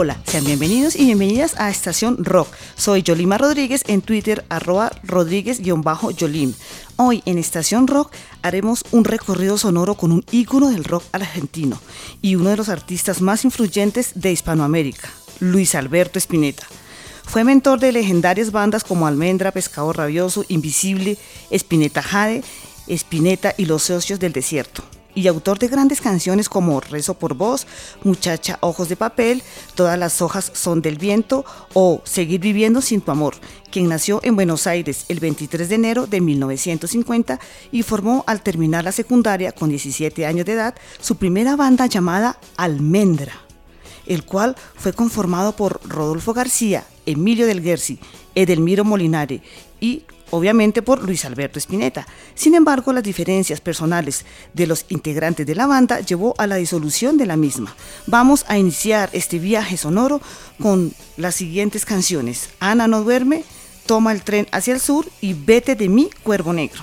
Hola, sean bienvenidos y bienvenidas a Estación Rock. Soy Yolima Rodríguez en Twitter, arroba Rodríguez-Yolim. Hoy en Estación Rock haremos un recorrido sonoro con un ícono del rock argentino y uno de los artistas más influyentes de Hispanoamérica, Luis Alberto Spinetta. Fue mentor de legendarias bandas como Almendra, Pescado Rabioso, Invisible, Spinetta Jade, Spinetta y Los Socios del Desierto y autor de grandes canciones como Rezo por Vos, Muchacha Ojos de Papel, Todas las hojas son del viento o Seguir viviendo sin tu amor, quien nació en Buenos Aires el 23 de enero de 1950 y formó al terminar la secundaria con 17 años de edad su primera banda llamada Almendra, el cual fue conformado por Rodolfo García, Emilio del Guerci, Edelmiro Molinare y obviamente por Luis Alberto Spinetta. Sin embargo, las diferencias personales de los integrantes de la banda llevó a la disolución de la misma. Vamos a iniciar este viaje sonoro con las siguientes canciones. Ana no duerme, Toma el tren hacia el sur y Vete de mí, Cuervo Negro.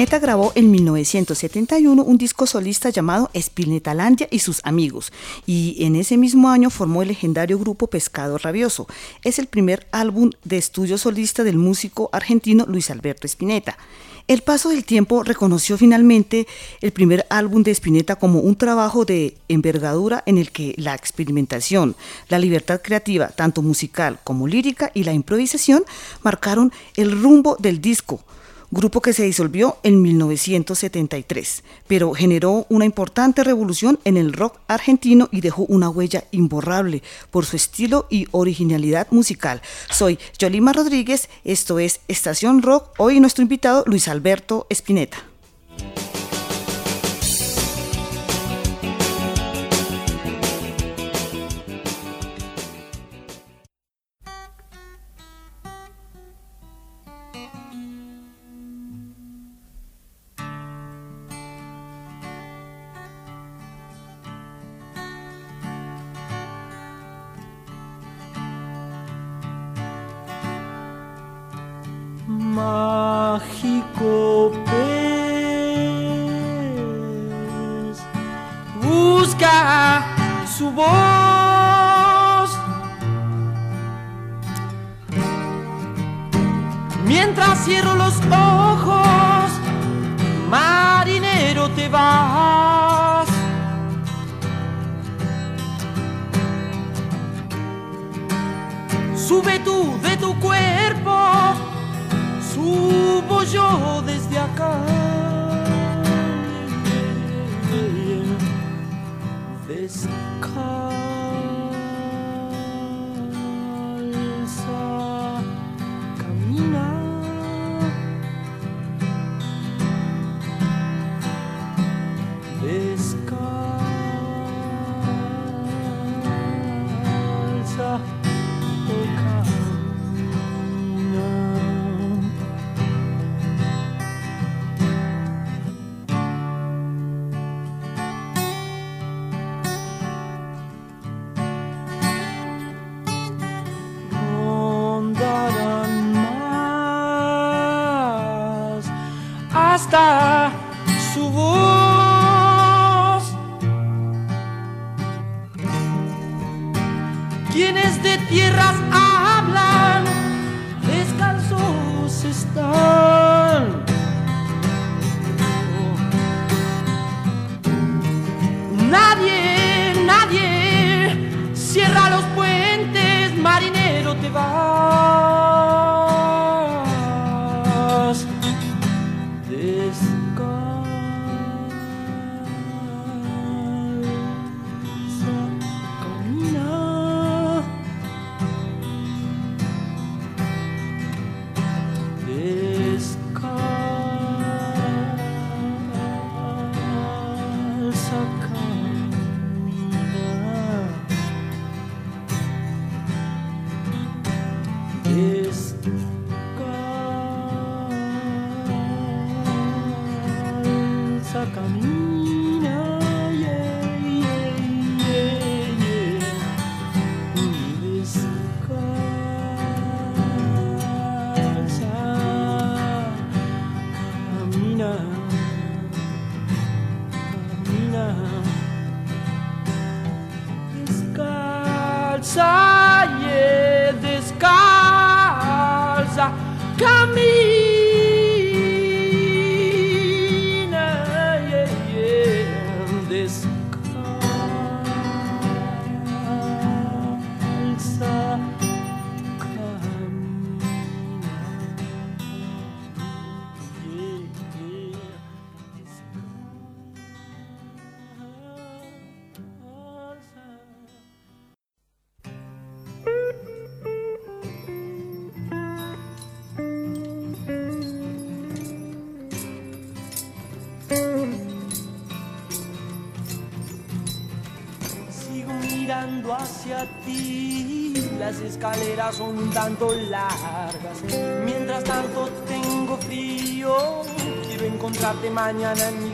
Spinetta grabó en 1971 un disco solista llamado Spinetalandia y sus amigos, y en ese mismo año formó el legendario grupo Pescado Rabioso. Es el primer álbum de estudio solista del músico argentino Luis Alberto Spinetta. El paso del tiempo reconoció finalmente el primer álbum de Spinetta como un trabajo de envergadura en el que la experimentación, la libertad creativa, tanto musical como lírica y la improvisación marcaron el rumbo del disco grupo que se disolvió en 1973, pero generó una importante revolución en el rock argentino y dejó una huella imborrable por su estilo y originalidad musical. Soy Yolima Rodríguez, esto es Estación Rock, hoy nuestro invitado Luis Alberto Espineta. This car.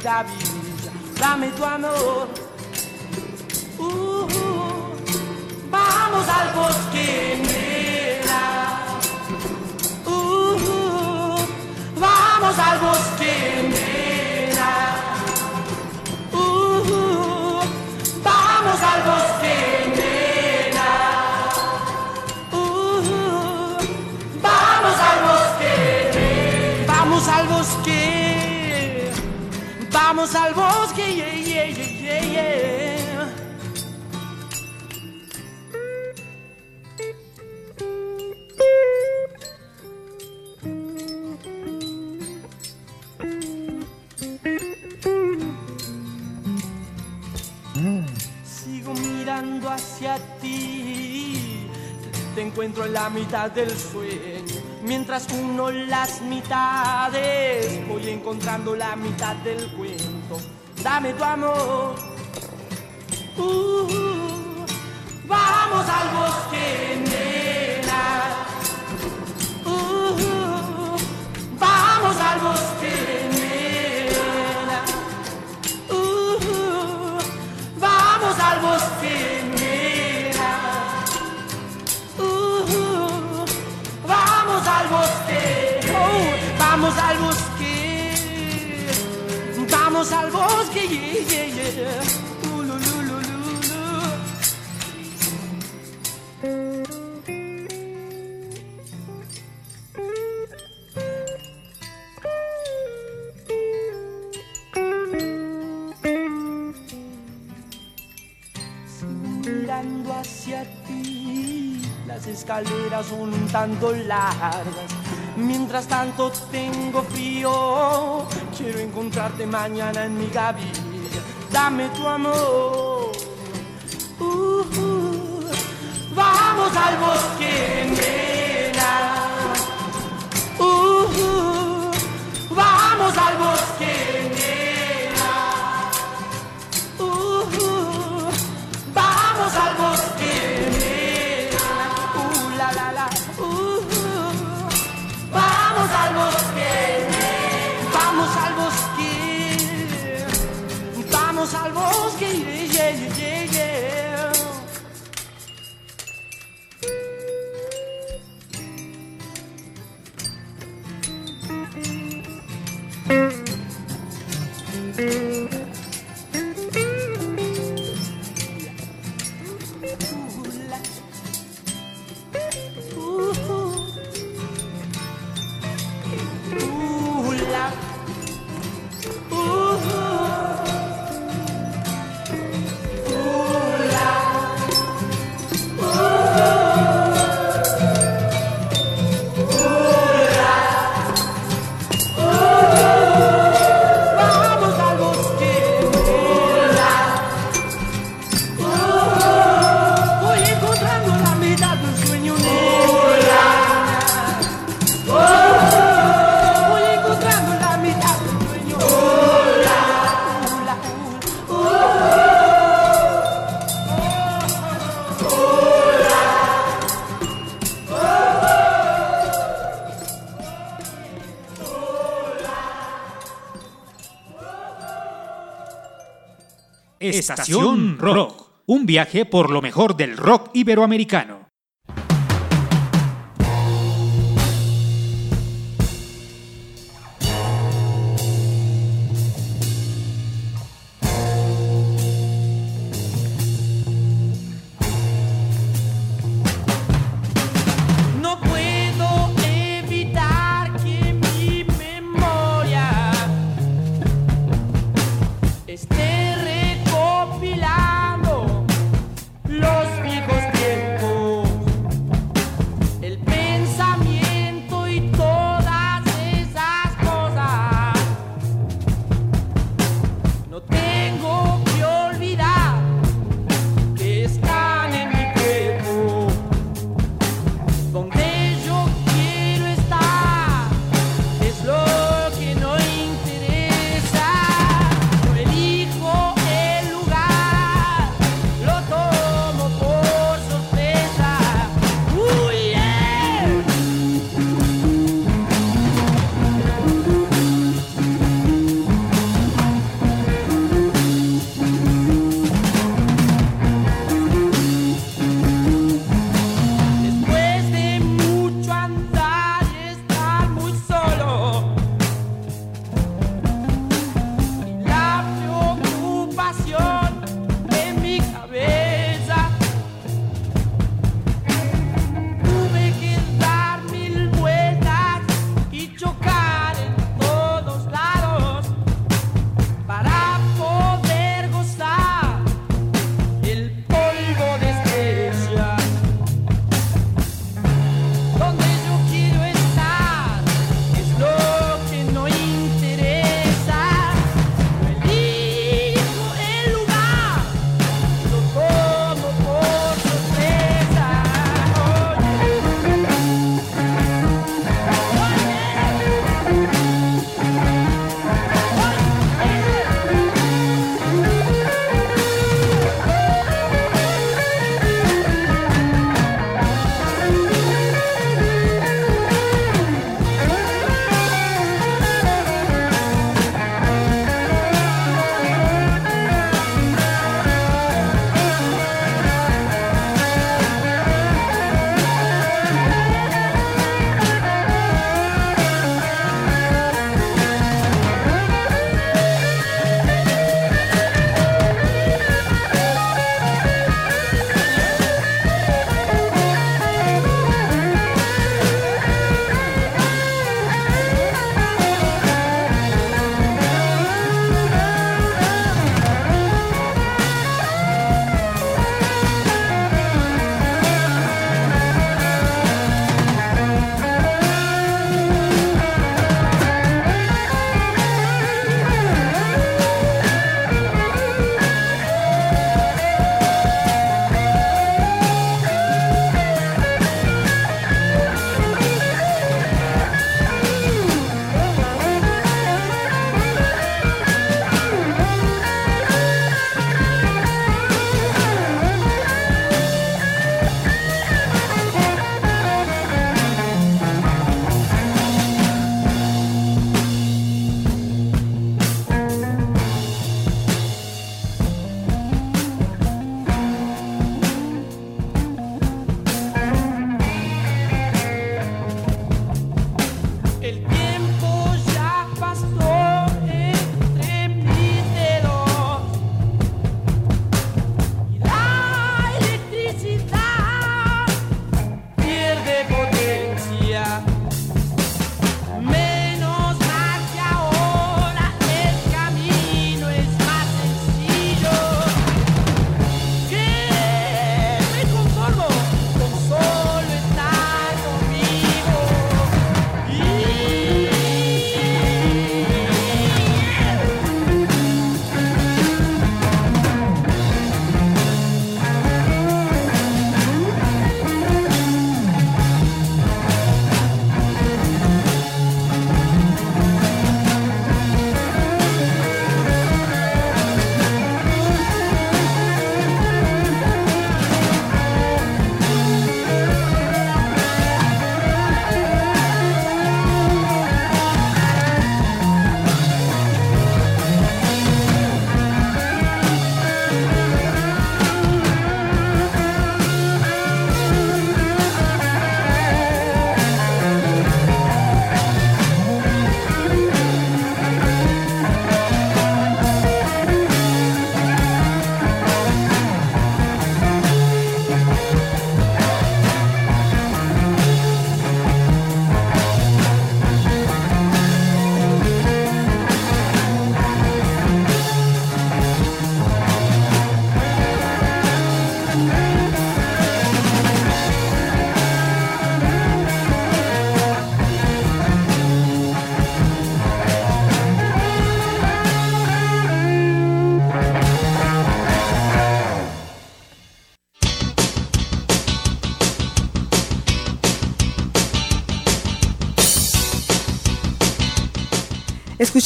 Mañana en mi gavilla. Dame tu amor. Uh, vamos al bosque, yeah, yeah, yeah. Sigo mirando hacia ti, te encuentro en la mitad del sueño. Mientras uno las mitades, voy encontrando la mitad del cuento. Dame tu amor. Uh, vamos al bosque, nena. Uh, vamos al bosque, nena. Uh, vamos al bosque, nena. Vamos al bosque, oh, vamos al bosque, al bosque, yeah, yeah, yeah. Uh, hacia ti. Las escaleras un tanto largas. Mientras tanto tengo frío. Quiero encontrarte mañana en mi gavilla. Dame tu amor. Uh, uh. Vamos al bosque, Estación Rock. Un viaje por lo mejor del rock iberoamericano.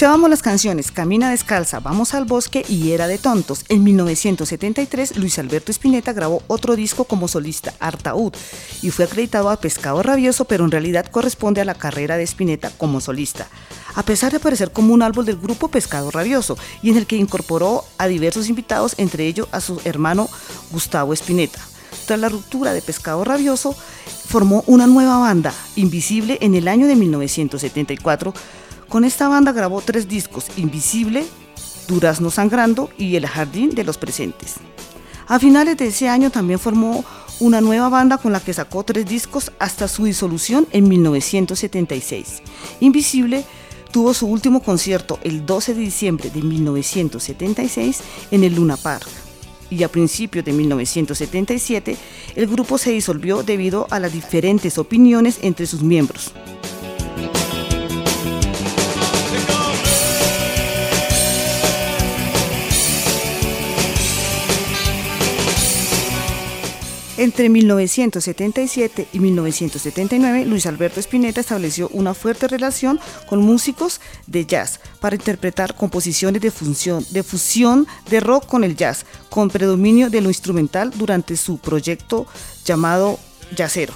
Escuchábamos las canciones Camina descalza, Vamos al bosque y Era de tontos. En 1973, Luis Alberto Spinetta grabó otro disco como solista, Artaud, y fue acreditado a Pescado Rabioso, pero en realidad corresponde a la carrera de Spinetta como solista. A pesar de aparecer como un álbum del grupo Pescado Rabioso, y en el que incorporó a diversos invitados, entre ellos a su hermano Gustavo Spinetta. Tras la ruptura de Pescado Rabioso, formó una nueva banda, Invisible, en el año de 1974 con esta banda grabó tres discos, Invisible, Durazno Sangrando y El Jardín de los Presentes. A finales de ese año también formó una nueva banda con la que sacó tres discos hasta su disolución en 1976. Invisible tuvo su último concierto el 12 de diciembre de 1976 en el Luna Park. Y a principios de 1977 el grupo se disolvió debido a las diferentes opiniones entre sus miembros. Entre 1977 y 1979, Luis Alberto Spinetta estableció una fuerte relación con músicos de jazz para interpretar composiciones de, de fusión de rock con el jazz, con predominio de lo instrumental durante su proyecto llamado Jazzero.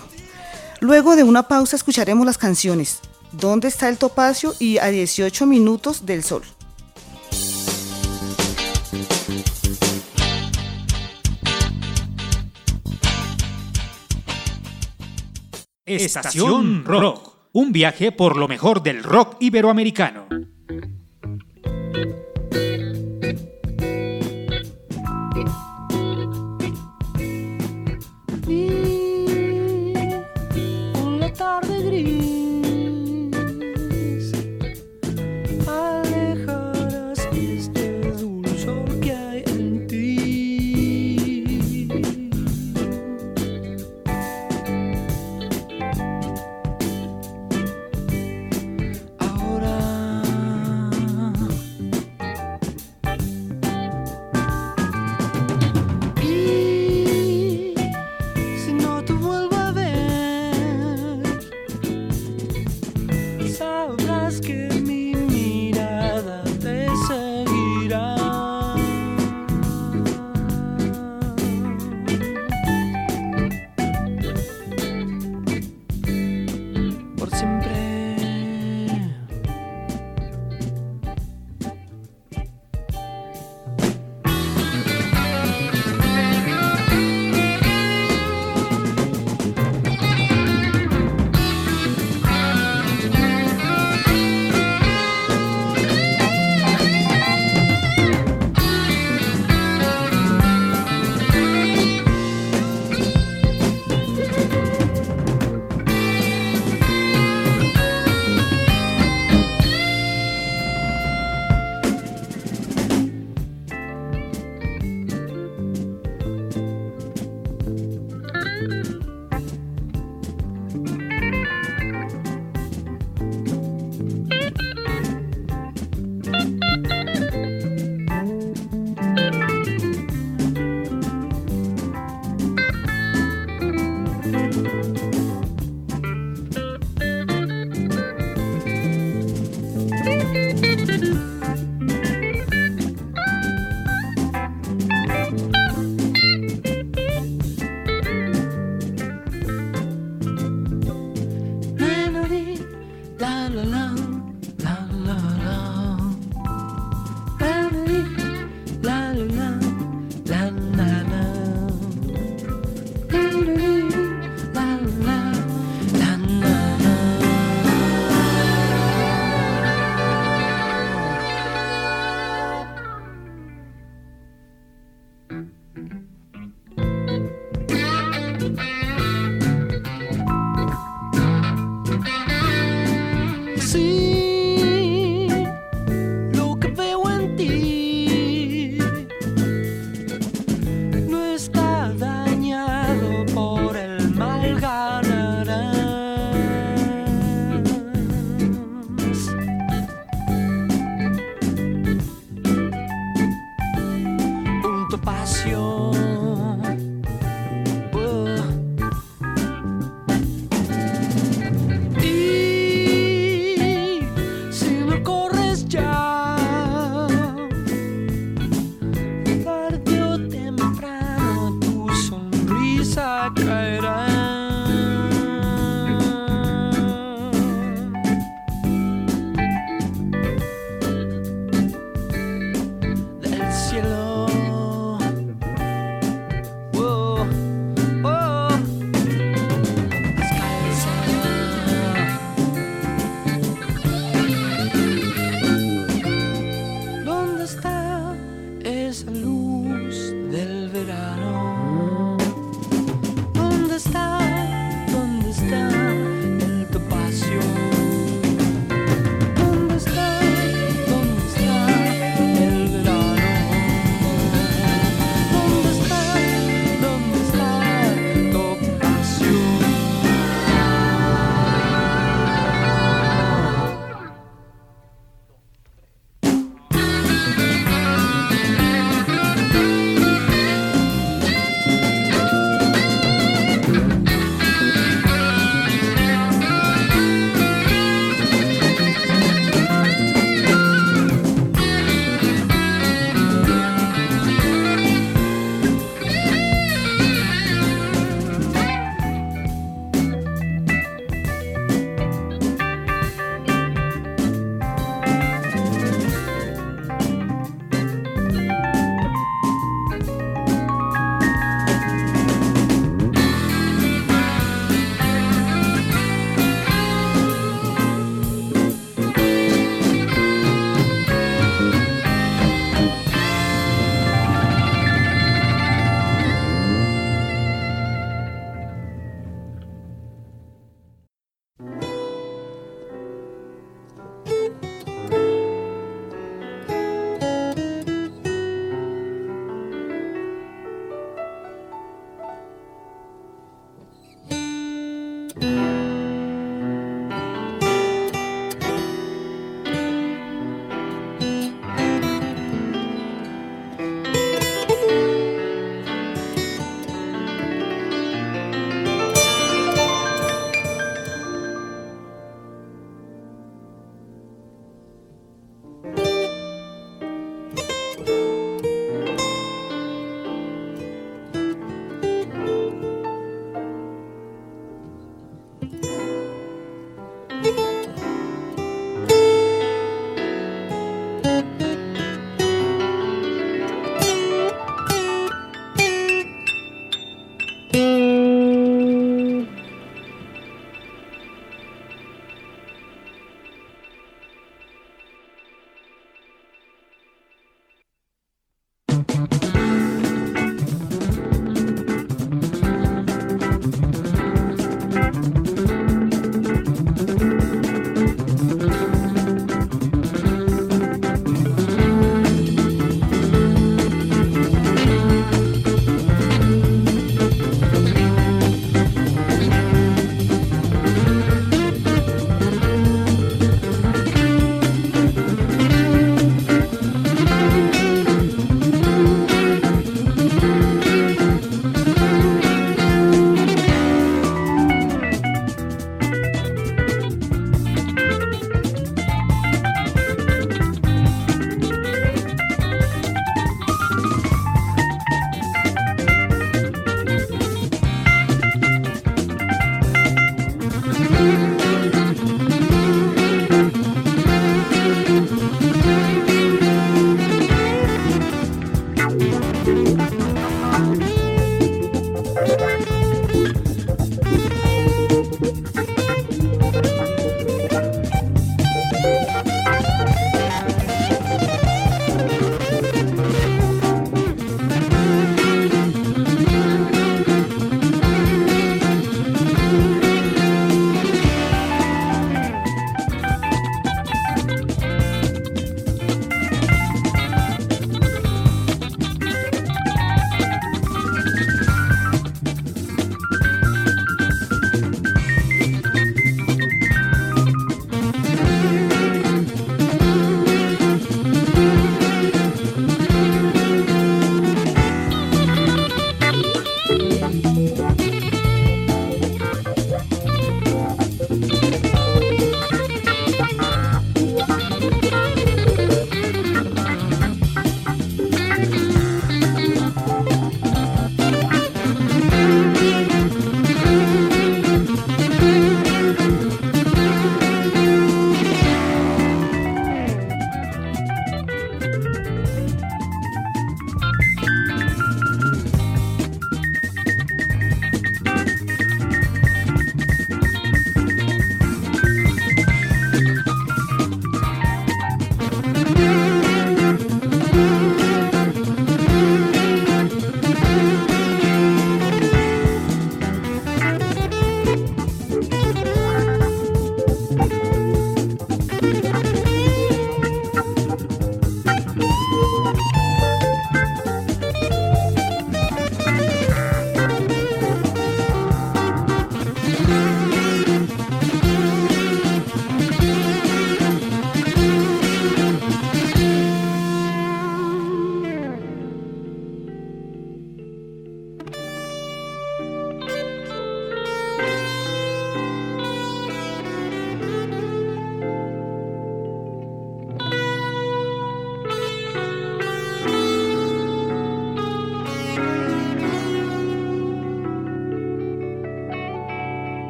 Luego de una pausa escucharemos las canciones ¿Dónde está el topacio? y A 18 minutos del sol. Estación Rock. Un viaje por lo mejor del rock iberoamericano.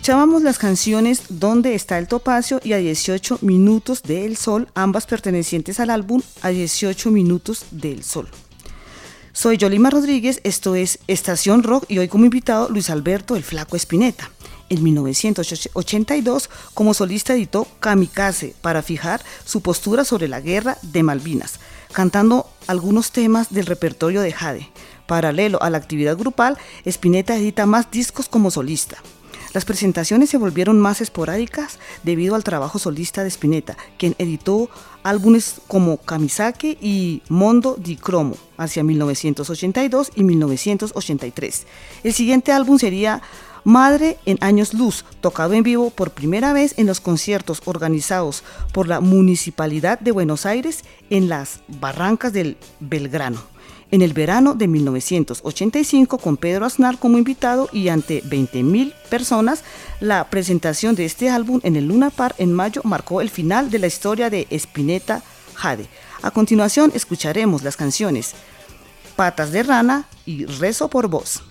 Escuchábamos las canciones ¿Dónde está el topacio? y a 18 minutos del sol, ambas pertenecientes al álbum A 18 minutos del sol. Soy Yolima Rodríguez, esto es Estación Rock y hoy como invitado Luis Alberto el Flaco Espineta. En 1982, como solista editó Kamikaze para fijar su postura sobre la guerra de Malvinas, cantando algunos temas del repertorio de Jade. Paralelo a la actividad grupal, Spinetta edita más discos como solista. Las presentaciones se volvieron más esporádicas debido al trabajo solista de Spinetta, quien editó álbumes como Kamisake y Mondo di Cromo hacia 1982 y 1983. El siguiente álbum sería Madre en Años Luz, tocado en vivo por primera vez en los conciertos organizados por la Municipalidad de Buenos Aires en las Barrancas del Belgrano en el verano de 1985 con Pedro Aznar como invitado y ante 20.000 personas. La presentación de este álbum en el Luna Park en mayo marcó el final de la historia de Spinetta Jade. A continuación escucharemos las canciones Patas de Rana y Rezo por Voz.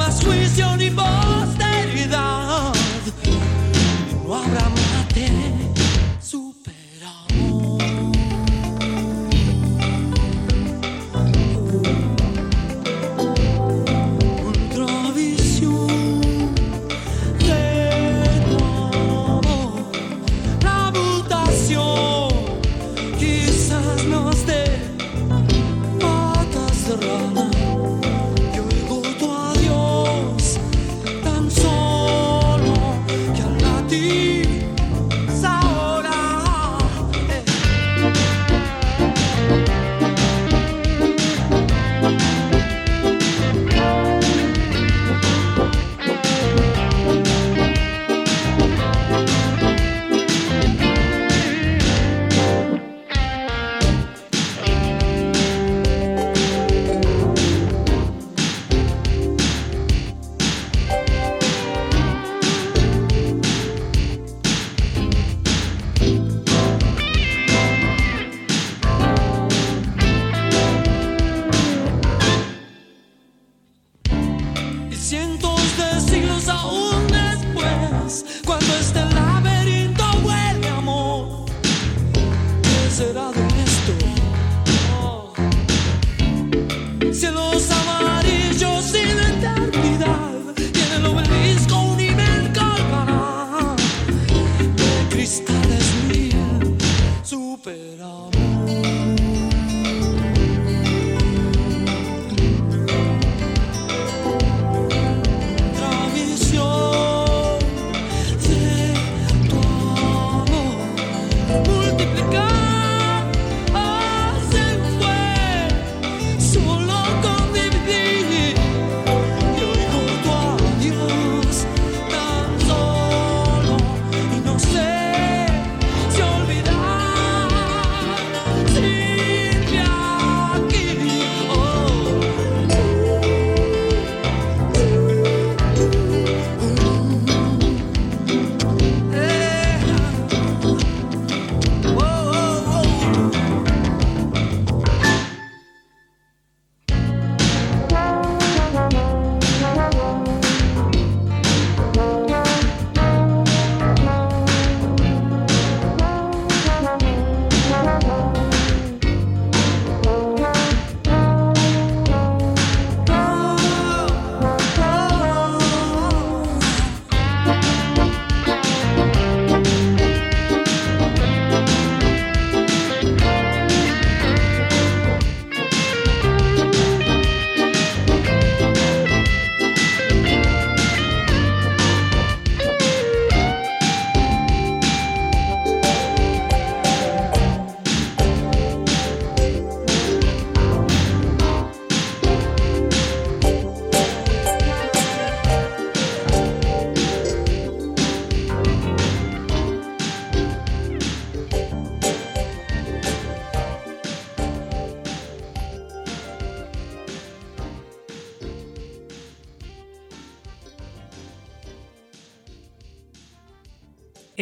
I squeeze your anymore.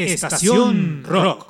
Estación Rock.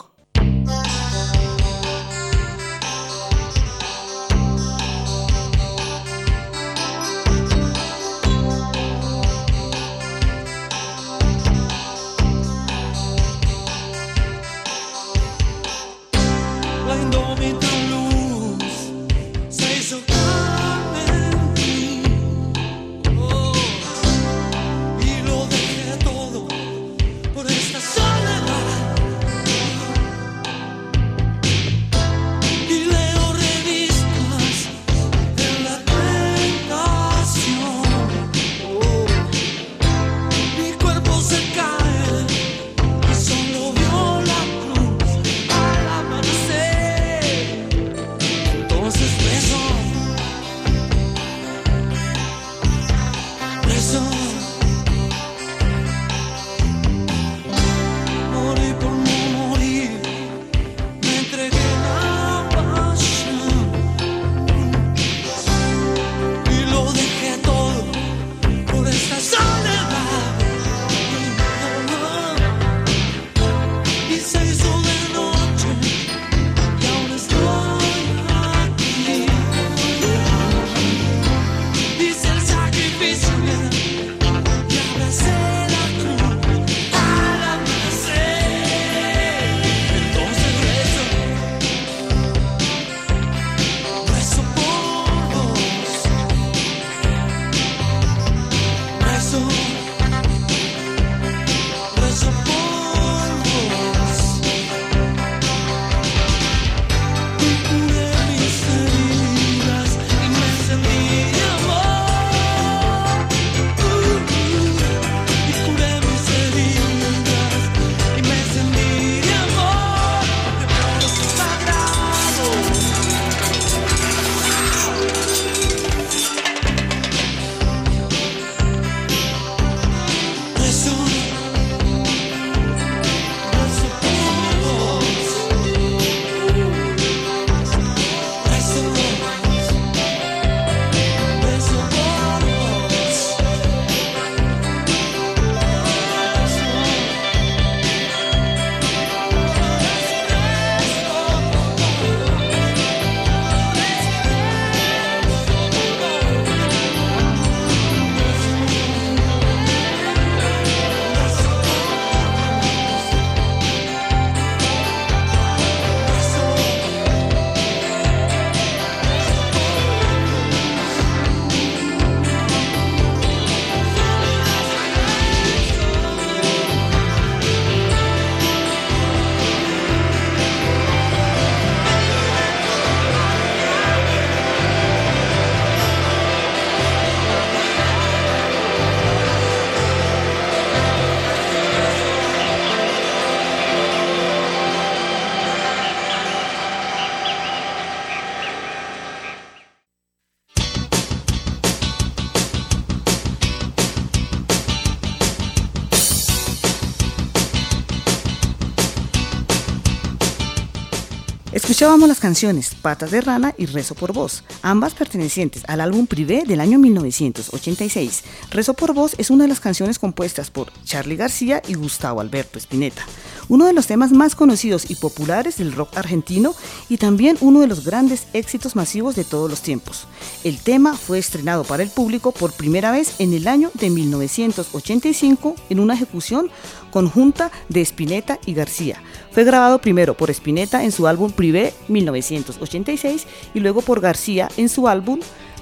Escuchábamos las canciones Patas de Rana y Rezo por Vos, ambas pertenecientes al álbum Privé del año 1986. Rezo por Vos es una de las canciones compuestas por Charlie García y Gustavo Alberto Spinetta, uno de los temas más conocidos y populares del rock argentino y también uno de los grandes éxitos masivos de todos los tiempos. El tema fue estrenado para el público por primera vez en el año de 1985 en una ejecución conjunta de Spinetta y García. Fue grabado primero por Spinetta en su álbum Privé 1986 y luego por García en su álbum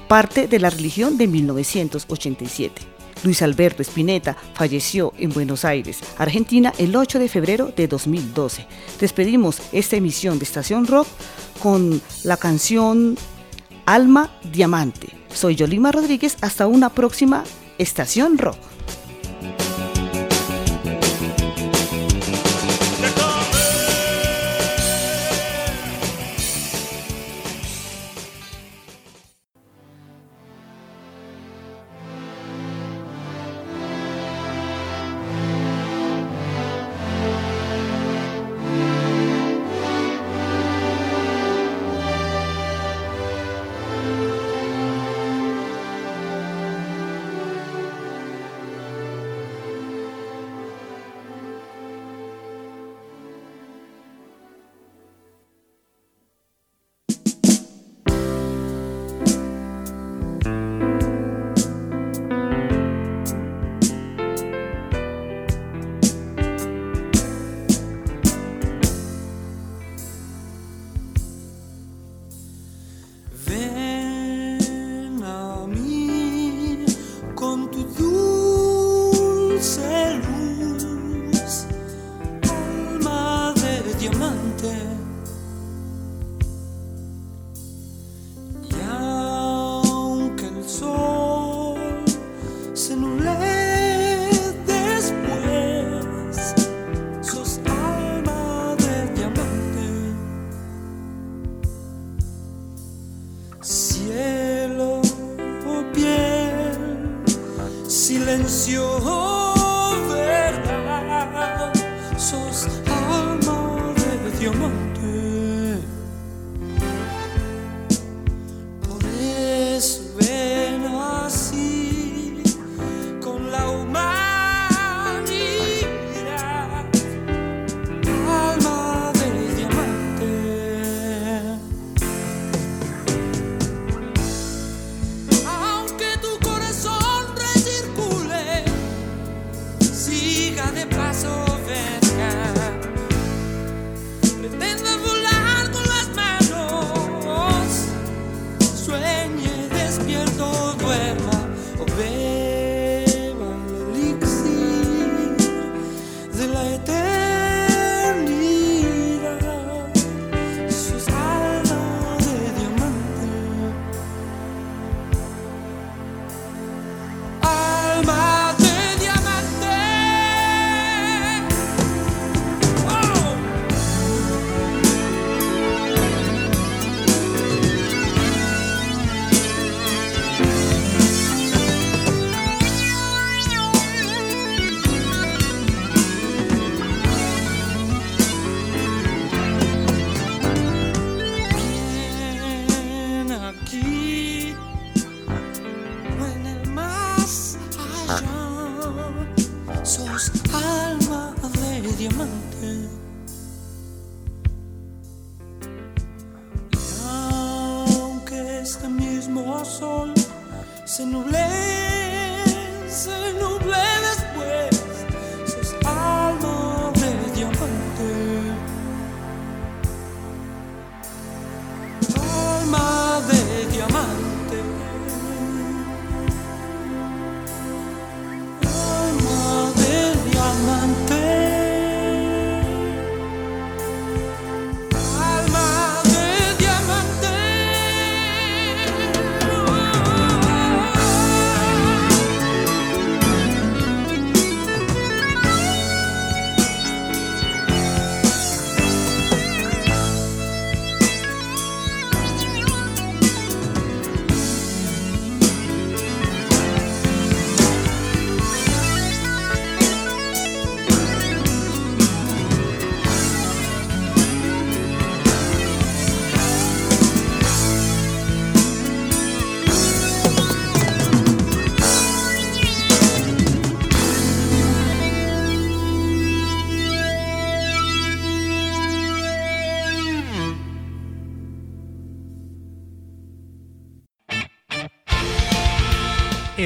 Parte de la Religión de 1987. Luis Alberto Spinetta falleció en Buenos Aires, Argentina, el 8 de febrero de 2012. Despedimos esta emisión de Estación Rock con la canción Alma Diamante. Soy Yolima Rodríguez, hasta una próxima Estación Rock.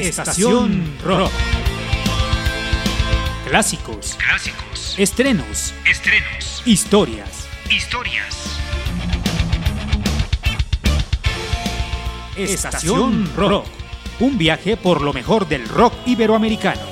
Estación Rock. Clásicos. Clásicos. Estrenos. Estrenos. Historias. Historias. Estación Rock. Un viaje por lo mejor del rock iberoamericano.